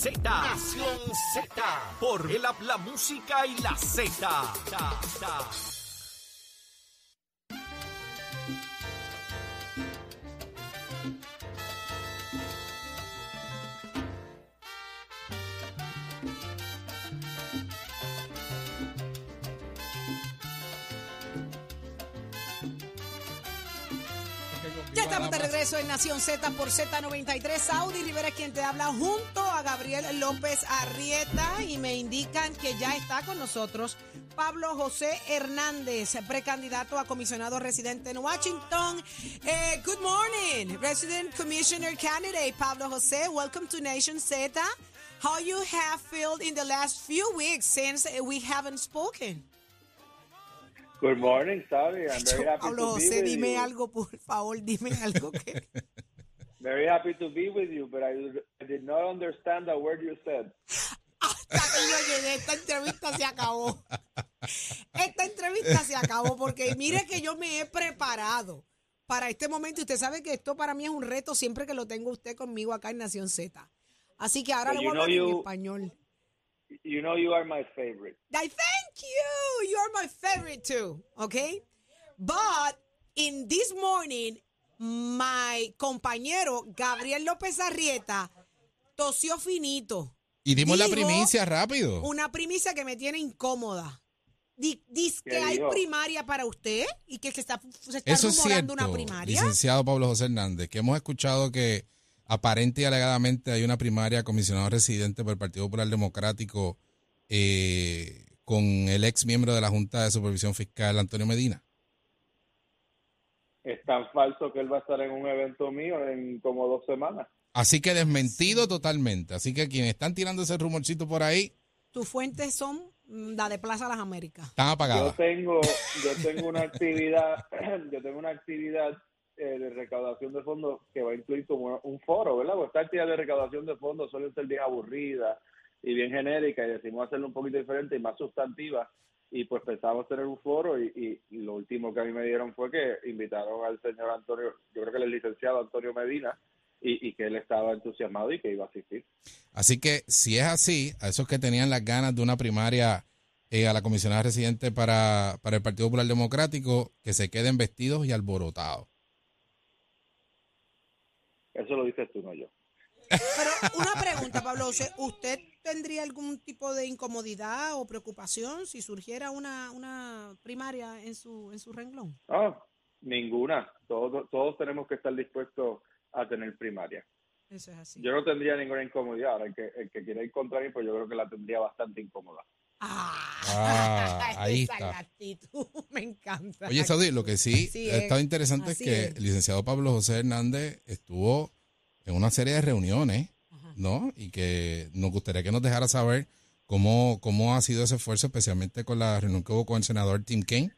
Z, Nación Z, por el la música y la Z. estamos de regreso en Nación Z por Z93. Saudi Rivera es quien te habla junto a Gabriel López Arrieta y me indican que ya está con nosotros Pablo José Hernández, precandidato a comisionado residente en Washington. Eh, good morning, Resident Commissioner Candidate Pablo José. Welcome to Nation Z. How you have felt in the last few weeks since we haven't spoken? Good morning, Sabi. I'm very happy Pablo to be José, with dime you. algo, por favor, dime algo que... Very happy to be with you, but I, I did not understand a word you said. Hasta que yo llegué, esta entrevista se acabó. Esta entrevista se acabó porque mire que yo me he preparado para este momento. Usted sabe que esto para mí es un reto siempre que lo tengo usted conmigo acá en Nación Z. Así que ahora le voy a hablar en you- español. You know you are my favorite. I thank you. You my favorite too. Okay. But in this morning, my compañero Gabriel López Arrieta tosió finito. Y dimos la Dijo primicia rápido. Una primicia que me tiene incómoda. Di- Dice ¿Qué que hay dijo? primaria para usted y que se está, se está Eso es rumorando cierto, una primaria. licenciado Pablo José Hernández, que hemos escuchado que aparente y alegadamente hay una primaria comisionado residente por el Partido Popular Democrático eh, con el ex miembro de la Junta de Supervisión Fiscal, Antonio Medina. Es tan falso que él va a estar en un evento mío en como dos semanas. Así que desmentido totalmente. Así que quienes están tirando ese rumorcito por ahí, Tus fuentes son mm, la de Plaza Las Américas. están Yo apagadas. tengo, yo tengo una actividad, yo tengo una actividad eh, de recaudación de fondos que va a incluir como un foro, ¿verdad? Porque esta actividad de recaudación de fondos suele ser bien aburrida y bien genérica y decimos hacerlo un poquito diferente y más sustantiva y pues pensamos tener un foro y, y- y lo último que a mí me dieron fue que invitaron al señor Antonio, yo creo que el licenciado Antonio Medina y, y que él estaba entusiasmado y que iba a asistir. Así que si es así, a esos que tenían las ganas de una primaria eh, a la comisionada residente para, para el Partido Popular Democrático, que se queden vestidos y alborotados. Eso lo dices tú, no yo. Pero una pregunta, Pablo José, ¿usted tendría algún tipo de incomodidad o preocupación si surgiera una, una primaria en su, en su renglón? Ah, ninguna. Todos, todos tenemos que estar dispuestos a tener primaria. Eso es así. Yo no tendría ninguna incomodidad. Ahora, el que, el que quiera ir contra mí, pues yo creo que la tendría bastante incómoda. Ah, Ah, ahí esa está. es la actitud, me encanta. Oye, Saudi, lo que sí, Sí, ha es. estado interesante es que es. el licenciado Pablo José Hernández estuvo en una serie de reuniones, Ajá. ¿no? Y que nos gustaría que nos dejara saber cómo, cómo ha sido ese esfuerzo, especialmente con la reunión que hubo con el senador Tim Kaine.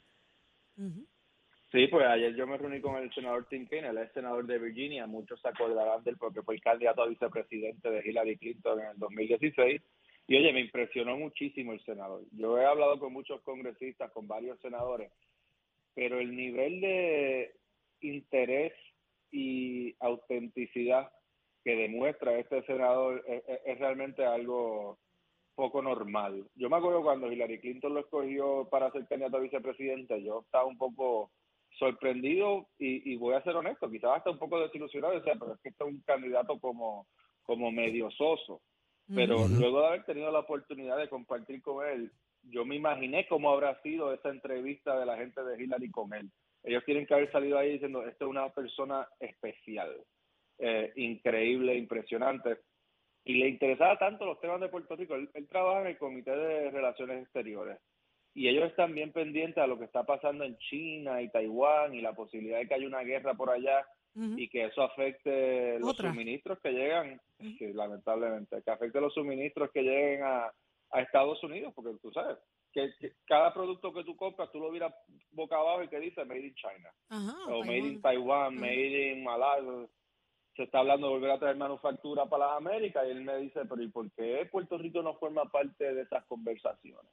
Sí, pues ayer yo me reuní con el senador Tim Kaine, él es senador de Virginia. Muchos se acordarán de él porque fue el candidato a vicepresidente de Hillary Clinton en el 2016. Y oye, me impresionó muchísimo el senador. Yo he hablado con muchos congresistas, con varios senadores, pero el nivel de interés y autenticidad que demuestra este senador es, es- es realmente algo poco normal. Yo me acuerdo cuando Hillary Clinton lo escogió para ser candidato a vicepresidente, yo estaba un poco sorprendido y, y voy a ser honesto, quizás hasta un poco desilusionado, decía, pero es que este es un candidato como, como medio soso. Pero luego de haber tenido la oportunidad de compartir con él, yo me imaginé cómo habrá sido esa entrevista de la gente de Hillary con él. Ellos tienen que haber salido ahí diciendo, esta es una persona especial, eh, increíble, impresionante. Y le interesaba tanto los temas de Puerto Rico. Él, él trabaja en el Comité de Relaciones Exteriores. Y ellos están bien pendientes a lo que está pasando en China y Taiwán y la posibilidad de que haya una guerra por allá y que eso afecte los Otra. suministros que llegan, sí, lamentablemente, que afecte los suministros que lleguen a, a Estados Unidos, porque tú sabes que, que cada producto que tú compras, tú lo miras boca abajo y que dice Made in China, Ajá, o Made in Taiwán. Taiwan. Made in Malasia. Se está hablando de volver a traer manufactura para las Américas y él me dice, pero ¿y por qué Puerto Rico no forma parte de esas conversaciones?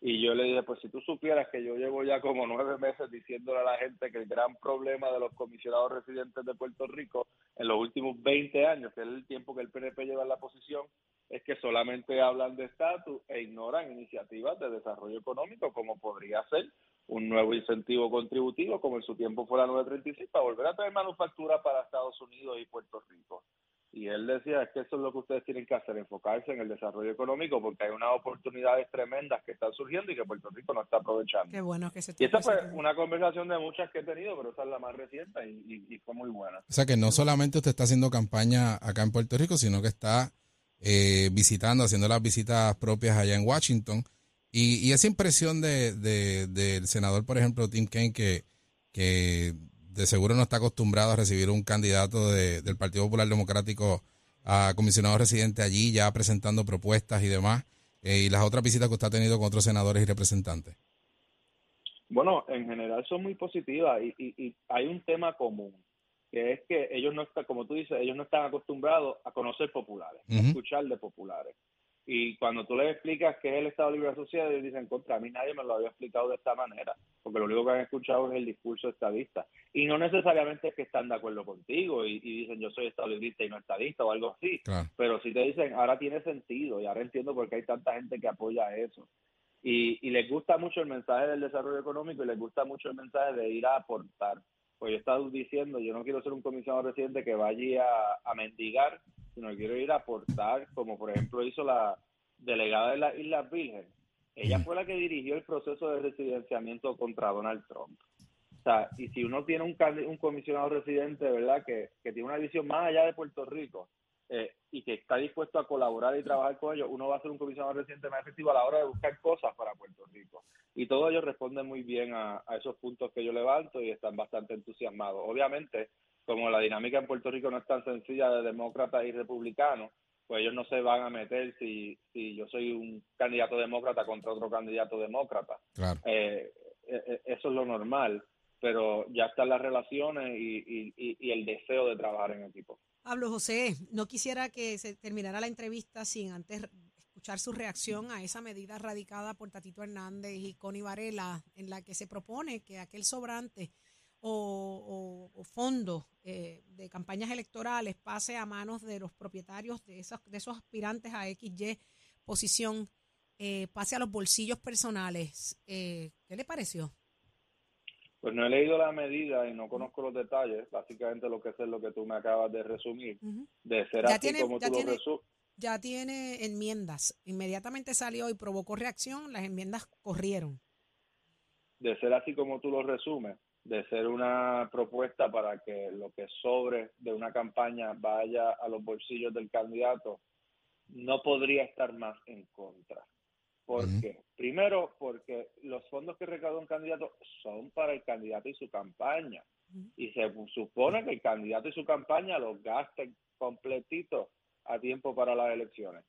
Y yo le dije, pues si tú supieras que yo llevo ya como nueve meses diciéndole a la gente que el gran problema de los comisionados residentes de Puerto Rico en los últimos 20 años, que es el tiempo que el PNP lleva en la posición, es que solamente hablan de estatus e ignoran iniciativas de desarrollo económico, como podría ser un nuevo incentivo contributivo, como en su tiempo fue la 936, para volver a traer manufactura para Estados Unidos y Puerto Rico. Y él decía, es que eso es lo que ustedes tienen que hacer, enfocarse en el desarrollo económico, porque hay unas oportunidades tremendas que están surgiendo y que Puerto Rico no está aprovechando. Qué bueno que se Y esta fue una conversación de muchas que he tenido, pero esa es la más reciente y, y, y fue muy buena. O sea que no solamente usted está haciendo campaña acá en Puerto Rico, sino que está eh, visitando, haciendo las visitas propias allá en Washington. Y, y esa impresión de, de- del senador, por ejemplo, Tim Kaine, que, que de seguro no está acostumbrado a recibir un candidato de- del Partido Popular Democrático a comisionado residente allí, ya presentando propuestas y demás, eh, y las otras visitas que usted ha tenido con otros senadores y representantes. Bueno, en general son muy positivas y, y, y hay un tema común, que es que ellos no están, como tú dices, ellos no están acostumbrados a conocer populares, a escuchar de populares. Y cuando tú les explicas qué es el Estado Libre Asociado, ellos dicen, contra a mí nadie me lo había explicado de esta manera, porque lo único que han escuchado es el discurso estadista. Y no necesariamente es que están de acuerdo contigo y, y dicen, yo soy Estado Librista y no estadista o algo así, Claro. pero si te dicen, ahora tiene sentido y ahora entiendo por qué hay tanta gente que apoya eso. Y, y les gusta mucho el mensaje del desarrollo económico y les gusta mucho el mensaje de ir a aportar. Pues yo he estado diciendo, yo no quiero ser un comisionado residente que vaya a, a mendigar, sino que quiero ir a aportar, como por ejemplo hizo la delegada de las Islas Vírgenes. Ella fue la que dirigió el proceso de residenciamiento contra Donald Trump. O sea, y si uno tiene un, un comisionado residente, ¿verdad?, que, que tiene una visión más allá de Puerto Rico eh, y que está dispuesto a colaborar y trabajar con ellos, uno va a ser un comisionado residente más efectivo a la hora de buscar cosas para Puerto Rico. Y todos ellos responden muy bien a, a esos puntos que yo levanto y están bastante entusiasmados. Obviamente, como la dinámica en Puerto Rico no es tan sencilla de demócratas y republicanos, pues ellos no se van a meter si, si yo soy un candidato demócrata contra otro candidato demócrata. Claro. Eh, eh, eh, eso es lo normal, pero ya están las relaciones y, y- y- y el deseo de trabajar en equipo. Pablo José, no quisiera que se terminara la entrevista sin antes escuchar su reacción a esa medida radicada por Tatito Hernández y Connie Varela, en la que se propone que aquel sobrante o, fondo eh, de campañas electorales pase a manos de los propietarios de esos, de esos aspirantes a XY posición, eh, pase a los bolsillos personales. Eh, ¿Qué le pareció? Pues no he leído la medida y no conozco los detalles, básicamente lo que es lo que tú me acabas de resumir, de ser Ya así tiene- como tú tiene- lo resumes. Ya tiene enmiendas. Inmediatamente salió y provocó reacción, las enmiendas corrieron. de ser así como tú lo resumes, de ser una propuesta para que lo que sobre de una campaña vaya a los bolsillos del candidato, no podría estar más en contra. ¿Por qué? Primero, porque los fondos que recauda un candidato son para el candidato y su campaña. Y se supone que el candidato y su campaña los gasten completito a tiempo para las elecciones.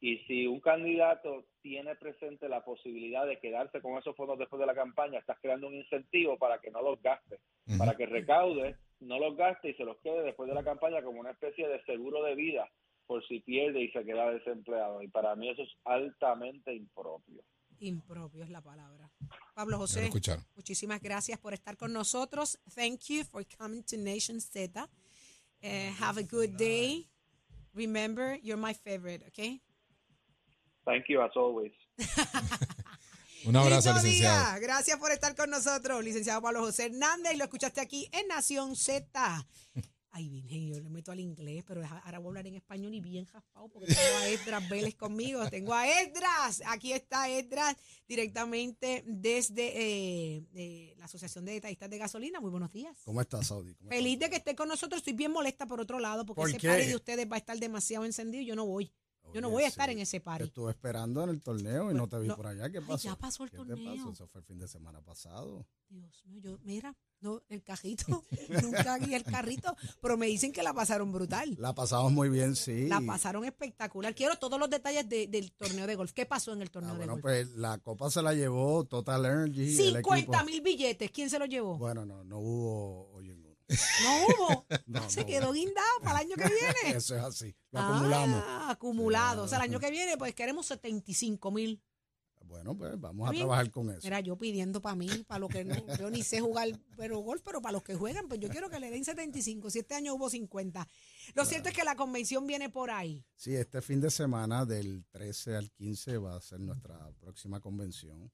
Y si un candidato tiene presente la posibilidad de quedarse con esos fondos después de la campaña, estás creando un incentivo para que no los gaste, para que recaude, no los gaste y se los quede después de la campaña como una especie de seguro de vida por si pierde y se queda desempleado. Y para mí eso es altamente impropio. Impropio es la palabra. Pablo José, muchísimas gracias por estar con nosotros. Thank you for coming to Nation Z. Eh, have a good day. Remember, you're my favorite, okay? Thank you as always. Un abrazo, Lindo licenciado. día. Gracias por estar con nosotros, licenciado Pablo José Hernández. Y lo escuchaste aquí en Nación Z. Ay, Virgen, yo le meto al inglés, pero ahora voy a hablar en español y bien jaspado porque tengo a Esdras Vélez conmigo. Tengo a Esdras. Aquí está Esdras directamente desde eh, eh, la Asociación de Detallistas de Gasolina. Muy buenos días. ¿Cómo estás, Saudi? ¿Cómo Feliz de que esté con nosotros. Estoy bien molesta por otro lado porque ¿Por ese party de ustedes va a estar demasiado encendido y yo no voy. Yo no voy a estar en ese Te party. estuve esperando en el torneo y no te vi no. por allá. ¿Qué Ay, pasó? ya pasó el ¿Qué te torneo. pasó? Eso fue el fin de semana pasado. Dios mío, yo, mira, no, el carrito, nunca vi el carrito, pero me dicen que la pasaron brutal. La pasamos muy bien, sí. La pasaron espectacular. Quiero todos los detalles de- del torneo de golf. ¿Qué pasó en el Ah, torneo de bueno, golf? pues la copa se la llevó Total Energy. el 50 equipo. mil billetes. ¿Quién se los llevó? Bueno, no, no hubo. No hubo. No, se no quedó guindado para el año que viene. Eso es así. Lo acumulamos. Ah, acumulado. O sea, el año que viene, pues queremos 75 mil. Bueno, pues vamos a trabajar con eso. Mira, yo pidiendo para mí, para los que no, yo ni sé jugar pero golf, pero para los que juegan, pues yo quiero que le den 75. Si este año hubo 50. Lo cierto es que la convención viene por ahí. Sí, este fin de semana del 13 al 15 va a ser nuestra próxima convención.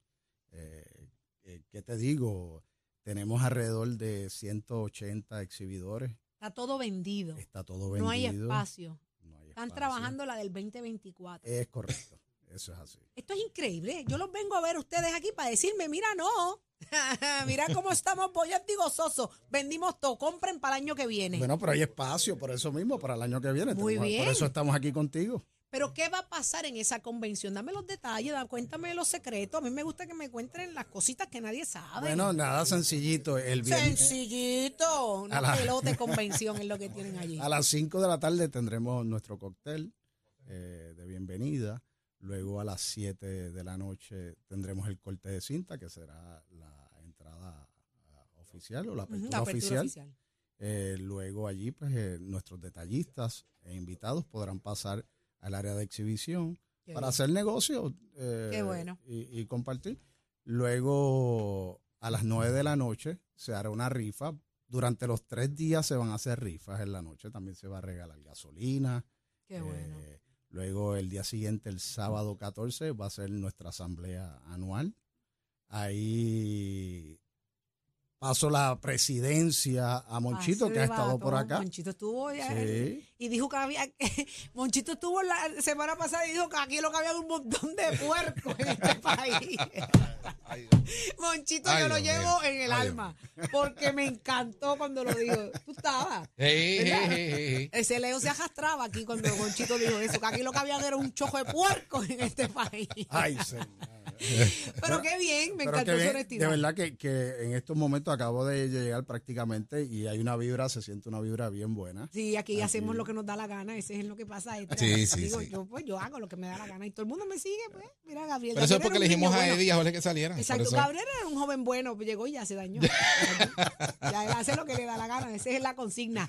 Eh, eh, ¿Qué te digo? Tenemos alrededor de 180 exhibidores. Está todo vendido. Está todo vendido. No hay espacio. no hay Están espacio. trabajando la del 2024. Es correcto. Eso es así. Esto es increíble. Yo los vengo a ver ustedes aquí para decirme, mira, no. mira cómo estamos y gozosos. Vendimos todo. Compren para el año que viene. Bueno, pero hay espacio por eso mismo, para el año que viene. Muy Tenemos- bien. Por eso estamos aquí contigo. Pero ¿qué va a pasar en esa convención? Dame los detalles, da- cuéntame los secretos. A mí me gusta que me cuenten las cositas que nadie sabe. Bueno, nada sencillito. El viernes, Sencillito. Una la- pelote convención es lo que tienen allí. A las 5 de la tarde tendremos nuestro cóctel eh, de bienvenida. Luego a las 7 de la noche tendremos el corte de cinta, que será la entrada ah, oficial o la apertura, la apertura oficial. oficial. Eh, luego allí, pues eh, nuestros detallistas e invitados podrán pasar al área de exhibición Qué para bien. hacer negocio eh, Qué bueno. y, y compartir. Luego, a las 9 de la noche, se hará una rifa. Durante los tres días se van a hacer rifas en la noche. También se va a regalar gasolina. Qué bueno. Eh, luego, el día siguiente, el sábado 14, va a ser nuestra asamblea anual. Ahí paso la presidencia a Monchito, que ha estado por acá. Monchito estuvo ya- Sí. y dijo que había. Monchito estuvo la semana pasada y dijo que aquí lo que había era un montón de puercos en este país. Monchito Ay, yo lo Dios llevo en el Ay, alma porque me encantó cuando lo dijo. Tú estabas. Hey, hey, hey. Ese Leo se arrastraba aquí cuando Monchito dijo eso, que aquí lo que había era un chojo de puercos en este país. Ay, señor. Pero qué bien, me encantó su honestidad. de verdad que, que en estos momentos acabo de llegar prácticamente y hay una vibra, se siente una vibra bien buena. Sí, aquí Aquí. hacemos lo que nos da la gana, ese es lo que pasa. Etra. Sí, sí, Digo, sí. Yo, pues, yo hago lo que me da la gana y todo el mundo me sigue, pues. Mira, Gabriel. Pero eso es porque elegimos a bueno. Eddie y a Jorge que salieran. por Exacto, eso. Gabriel era un joven bueno, pues llegó y ya se dañó. ya él hace lo que le da la gana, esa es la consigna.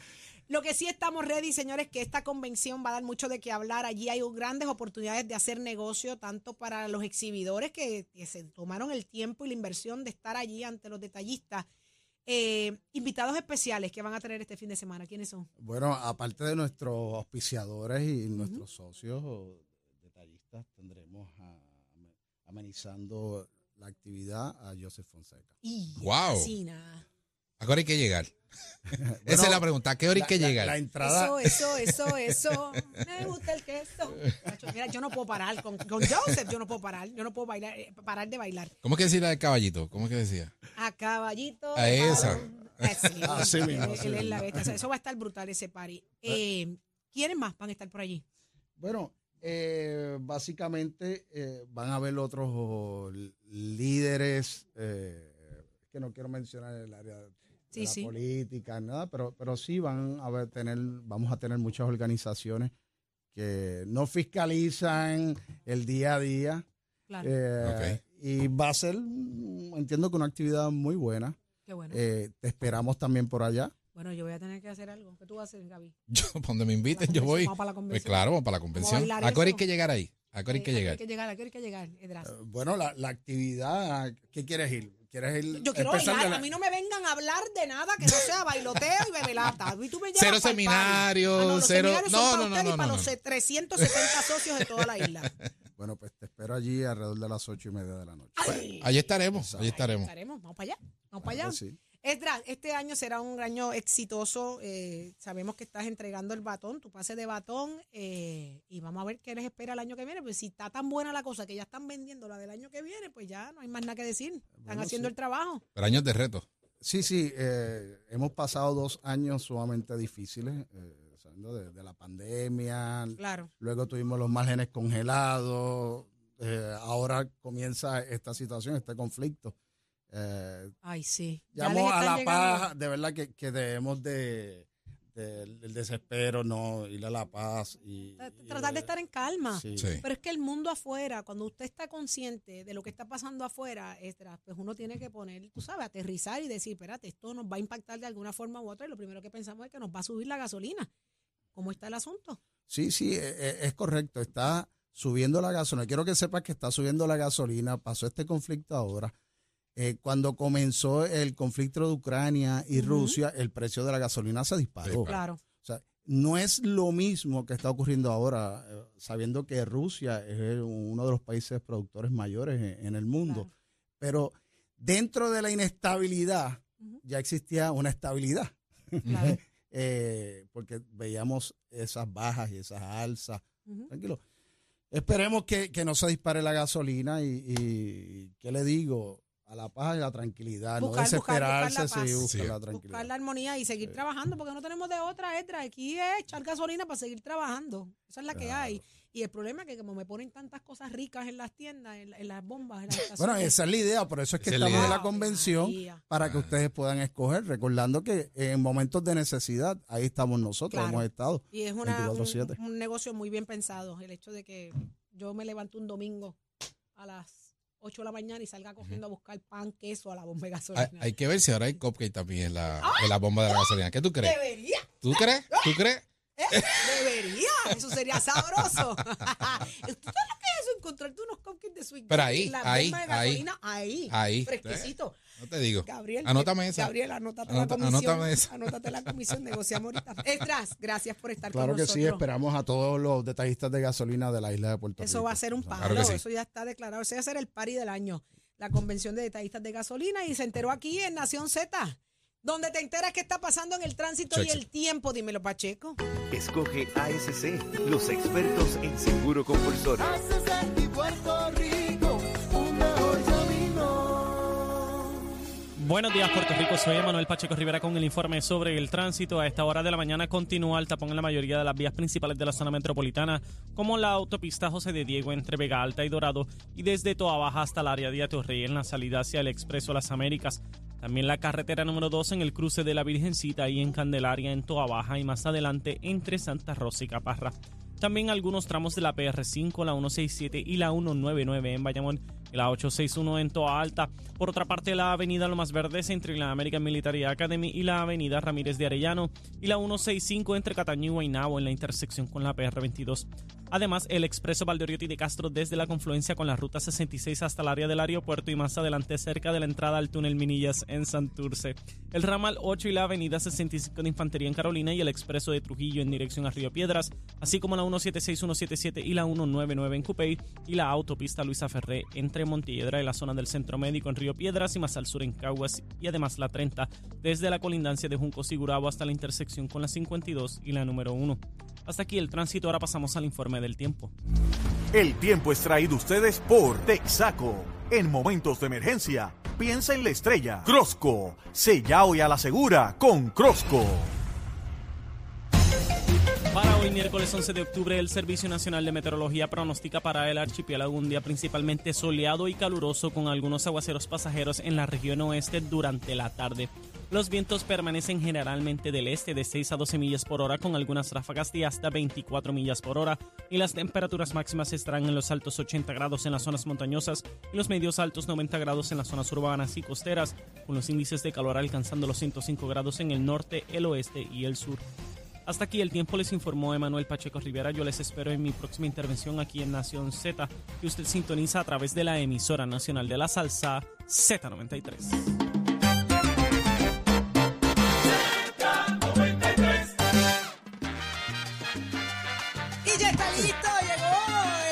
Lo que sí estamos ready, señores, que esta convención va a dar mucho de qué hablar. Allí hay grandes oportunidades de hacer negocio, tanto para los exhibidores que, que se tomaron el tiempo y la inversión de estar allí ante los detallistas. Eh, invitados especiales que van a tener este fin de semana, ¿quiénes son? Bueno, aparte de nuestros auspiciadores y nuestros socios o detallistas, tendremos a- amenizando la actividad a Joseph Fonseca. Y Guau. Cocina. Ahora hay que llegar. Esa es la pregunta. ¿A qué hora hay La- que la- llegar? La entrada, Eso, eso, eso, eso. Me gusta el queso. Mira, yo no puedo parar. Con, con Joseph yo no puedo parar. Yo no puedo bailar, eh, parar de bailar. ¿Cómo es que decía la del caballito? ¿Cómo es que decía? A caballito. A de esa. Así, mismo, Eso va a estar brutal ese party. Eh, ¿Quiénes más van a estar por allí? bueno, eh, básicamente eh, van a haber otros líderes, eh, que no quiero mencionar el área de Sí, la sí. política, nada, pero, pero sí van a ver, tener, vamos a tener muchas organizaciones que no fiscalizan el día a día. Claro. eh, Y va a ser, entiendo que una actividad muy buena. Qué bueno. Eh, te esperamos también por allá. bueno, yo voy a tener que hacer algo. ¿Qué tú vas a hacer, Gaby? Yo, donde me inviten, yo voy. vamos para la Pues convención. claro, vamos para la convención. ¿A qué hora hay que llegar ahí? ¿A qué hora hay que Eh, llegar? Hay que llegar, ¿a qué hora hay que llegar, Edras? Bueno, la, la actividad, ¿qué quieres ir? ¿Quieres ir? Yo quiero bailar. la- A mí no me vengan a hablar de nada que no sea bailoteo y bebelata. Y tú me llevas Cero pa'l party. seminario, Ah, no, cero- seminarios no, son para no, usted no, y para no, los no. 370 socios de toda la isla. Bueno, pues te espero allí alrededor de las ocho y media de la noche. Allí estaremos, allí estaremos. estaremos. Vamos para allá. Vamos para allá. sí. Esdras, este año será un año exitoso. eh, sabemos que estás entregando el batón, tu pase de batón, eh, y vamos a ver qué les espera el año que viene. Pues si está tan buena la cosa que ya están vendiendo la del año que viene, pues ya no hay más nada que decir. Están Bueno, haciendo sí. el trabajo. Pero años de reto. Sí, sí, eh, hemos pasado dos años sumamente difíciles, eh, sabiendo de, de la pandemia, Claro. luego tuvimos los márgenes congelados, eh, ahora comienza esta situación, este conflicto. Eh, Ay, sí. Llamo a la llegando- paz, de verdad que, que debemos de, de- del desespero, no ir a la paz y, y- Tratar de estar en calma. sí. Sí. Pero es que el mundo afuera, cuando usted está consciente de lo que está pasando afuera, pues uno tiene que poner, tú sabes, aterrizar y decir, espérate, esto nos va a impactar de alguna forma u otra. Y lo primero que pensamos es que nos va a subir la gasolina. ¿Cómo está el asunto? Sí, sí, e- e- es correcto. Está subiendo la gasolina. Quiero que sepas que está subiendo la gasolina, pasó este conflicto ahora. Eh, cuando comenzó el conflicto de Ucrania y. Rusia, el precio de la gasolina se disparó. Claro. O sea, no es lo mismo que está ocurriendo ahora, eh, sabiendo que Rusia es uno de los países productores mayores en, en el mundo. Claro. Pero dentro de la inestabilidad ya existía una estabilidad. Claro. Eh, porque veíamos esas bajas y esas alzas. Tranquilo. Esperemos que, que no se dispare la gasolina y, y ¿qué le digo? A la paz y a la tranquilidad, Buscar- no buscar- buscar la desesperarse, paz. sí, buscar Sí. la Buscar tranquilidad. la armonía y seguir trabajando, porque no tenemos de otra, Edra. Aquí es echar gasolina para seguir trabajando. Esa es la que hay. Y el problema es que como me ponen tantas cosas ricas en las tiendas, en, en las bombas, en las Bueno, esa es la idea, por eso es que es estamos en la convención María. para que ustedes puedan escoger, recordando que en momentos de necesidad, ahí estamos nosotros, Claro. hemos estado. Y es una, 24/7. un, un negocio muy bien pensado. El hecho de que yo me levanto un domingo a las 8 de la mañana y salga corriendo a buscar pan, queso a la bomba de Hay, gasolina. hay que ver si ahora hay cupcake también en la, en la bomba de la gasolina. ¿Qué tú crees? Debería, ¿Tú crees? ¿Tú crees? debería. Eso sería sabroso. ¿Tú sabes lo que? Encontrarte unos cupcakes de sweet Pero ahí, la ahí, bomba de ahí. gasolina, ahí, Ahí. fresquecito. No te digo. Gabriel, Anótame eh, esa. Gabriel, anótate Anota- la comisión. anótame esa. Anótate la comisión, negociamos ahorita. Estras, gracias por estar Claro con que nosotros. sí, esperamos a todos los detallistas de gasolina de la isla de Puerto Rico. Eso va a ser un Claro que sí. eso ya está declarado. Ese va a ser el pari del año, la convención de detallistas de gasolina y se enteró aquí en Nación Z, donde te enteras qué está pasando en el tránsito y el tiempo. Dímelo, Pacheco. Escoge ASC, los expertos en seguro compulsorio. Buenos días, Puerto Rico. Soy Manuel Pacheco Rivera con el informe sobre el tránsito. A esta hora de la mañana continúa el tapón en la mayoría de las vías principales de la zona metropolitana, como la autopista José de Diego entre Vega Alta y Dorado y desde Toa Baja hasta el área de Atorrey en la salida hacia el Expreso Las Américas. También la carretera número 2 en el cruce de la Virgencita y en Candelaria en Toa Baja y más adelante entre Santa Rosa y Caparra. También algunos tramos de la PR5, la 167 y la 199 en Bayamón la 861 en Toa Alta. Por otra parte, la avenida Lomas Verdes entre la American Military Academy y la avenida Ramírez de Arellano y la 165 entre Cataño y Guaynabo en la intersección con la PR22. Además, el expreso Valdoriotti de Castro desde la confluencia con la ruta 66 hasta el área del aeropuerto y más adelante cerca de la entrada al túnel Minillas en Santurce. El ramal 8 y la avenida 65 de Infantería en Carolina y el expreso de Trujillo en dirección a Río Piedras, así como la 176, 177 y la 199 en Cupey y la autopista Luisa Ferré entre Montiedra y la zona del Centro Médico en Río Piedras y más al sur en Caguas y además la 30 desde la colindancia de Juncos y Gurabo hasta la intersección con la 52 y la número 1. Hasta aquí el tránsito, ahora pasamos al informe del tiempo. El tiempo es traído ustedes por Texaco. En momentos de emergencia, piensa en la estrella. Crosco, sella hoy a la segura con Crosco. Hoy, miércoles 11 de octubre, el Servicio Nacional de Meteorología pronostica para el archipiélago un día principalmente soleado y caluroso con algunos aguaceros pasajeros en la región oeste durante la tarde. Los vientos permanecen generalmente del este de 6 a 12 millas por hora con algunas ráfagas de hasta 24 millas por hora y las temperaturas máximas estarán en los altos 80 grados en las zonas montañosas y los medios altos 90 grados en las zonas urbanas y costeras con los índices de calor alcanzando los 105 grados en el norte, el oeste y el sur. Hasta aquí el tiempo les informó Emanuel Pacheco Rivera. Yo les espero en mi próxima intervención aquí en Nación Z, que usted sintoniza a través de la emisora nacional de la salsa Z93. Y ya está listo, llegó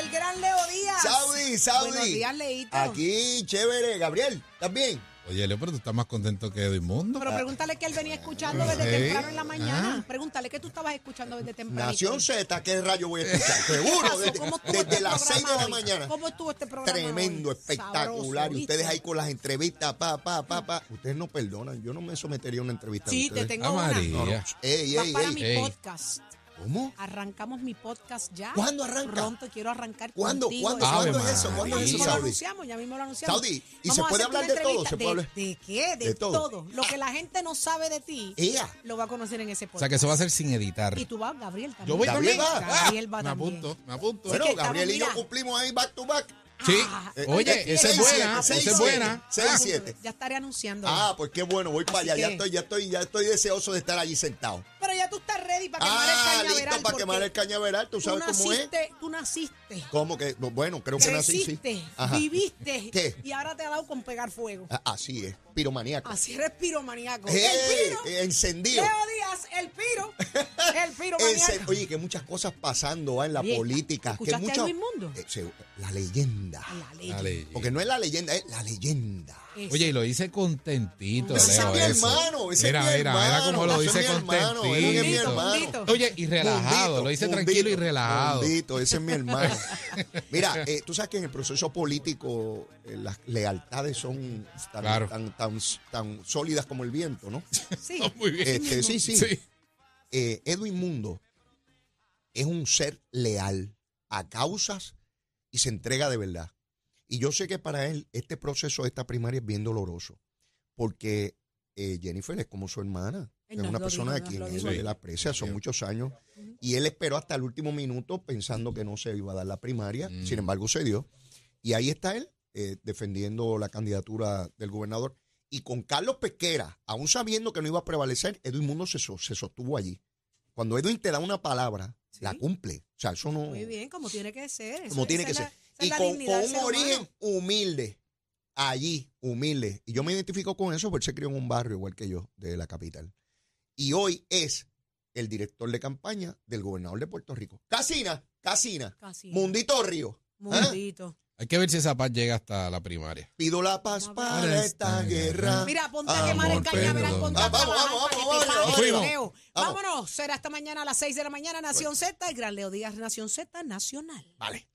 el gran Leo Díaz. Saudi, Saudi. Buenos días, Leito. Aquí, chévere. Gabriel, ¿estás bien? Oye, Leo, pero tú estás más contento que Edmundo. Pero pregúntale que él venía escuchando desde Sí. temprano en la mañana. Ah. Pregúntale que tú estabas escuchando desde temprano. Nación Z, ¿qué rayo voy a escuchar? Seguro, desde, ¿Cómo estuvo desde este las 6 de la mañana. ¿Cómo estuvo este programa? Tremendo, hoy? espectacular. Sabroso, y ustedes ahí con las entrevistas, pa, pa, pa, pa. Ustedes no perdonan. Yo no me sometería a una entrevista. Sí, te tengo Ah, una. María. No, no. Ey, Va ey, para ey. mi podcast. ¿Cómo? Arrancamos mi podcast ya. ¿Cuándo arranca? Pronto quiero arrancar ¿Cuándo? contigo. ¿Cuándo? ¿Cuándo ¿Cuándo es eso? ¿Cuándo ya es eso, mismo lo anunciamos, ya mismo lo anunciamos. Saudi, ¿y Vamos se puede hablar de todo? entrevista ¿Se puede hablar? ¿De, de qué? De, De todo. todo. Lo que la gente no sabe de ti, Ea. lo va a conocer en ese O podcast. sea, que eso va a ser sin editar. Y tú vas, Gabriel, también. Yo voy Gabriel también. va. Gabriel va me también. apunto, me apunto. Bueno, Gabriel y yo cumplimos ahí back to back. Sí. Ah, Eh, Oye, oye, esa es buena, esa es seis, buena. siete, Ah, seis, siete. Ya estaré anunciando. Ah, pues qué bueno, voy para allá. Ya estoy, ya estoy, ya estoy deseoso de estar allí sentado. Ya tú estás ready para quemar Ah, el cañaveral. listo para quemar el cañaveral. ¿Tú sabes tú cómo es? naciste, Tú naciste, ¿Cómo que? no, Bueno, creo que nací, sí. creciste, Ajá. viviste ¿Qué? y ahora te ha dado con pegar fuego. Ah, Así es, piromaníaco. Así eres piromaníaco. ¡Eh! el piro. eh, encendido. Leo Díaz, el piro. El piro maníaco. oye, que muchas cosas pasando ah, en la Oye, política. Que ¿escuchaste mucho, algo inmundo? Eh, se- la leyenda. La ley. Dale. Porque no es la leyenda, es la leyenda. Eso. Oye, y lo dice contentito, Ese es mi hermano, ese mira, es mi mira, mira hermano, cómo lo ese dice es mi hermano, él es mi contentito. hermano. Mundito. Oye, y relajado, Mundito, lo dice mundito, tranquilo y relajado. mundito, ese es mi hermano. Mira, eh, tú sabes que en el proceso político eh, las lealtades son tan, Claro. tan, tan, tan sólidas como el viento, ¿no? Sí. Muy bien. Este, sí, sí. Sí. Eh, Edwin Mundo es un ser leal a causas y se entrega de verdad. Y yo sé que para él este proceso, esta primaria es bien doloroso, porque eh, Jennifer es como su hermana, es una persona a quien él, él aprecia, son muchos años, y él esperó hasta el último minuto pensando que no se iba a dar la primaria, Mm. sin embargo se dio, y ahí está él eh, defendiendo la candidatura del gobernador. Y con Carlos Pesquera, aún sabiendo que no iba a prevalecer, Edwin Mundo se, so- se sostuvo allí. Cuando Edwin te da una palabra, Sí. la cumple. O sea, eso no. Muy bien, como tiene que ser. Eso- Como tiene que ser. Y con, un origen humano. humilde. Allí, humilde. Y yo me identifico con eso porque se crió en un barrio igual que yo, de la capital. Y hoy es el director de campaña del gobernador de Puerto Rico. Casina, Casina. Casi. Mundito Río. ¿Ah? Hay que ver si esa paz llega hasta la primaria. Pido la paz Para para esta guerra. Mira, ponte a quemar el cañaveral, perdón. ponte a Ah, vamos, vamos, vamos, vamos. Vámonos, será esta mañana a las 6 de la mañana, Nación Z, el Gran Leo Díaz, Nación Z Nacional. Vale.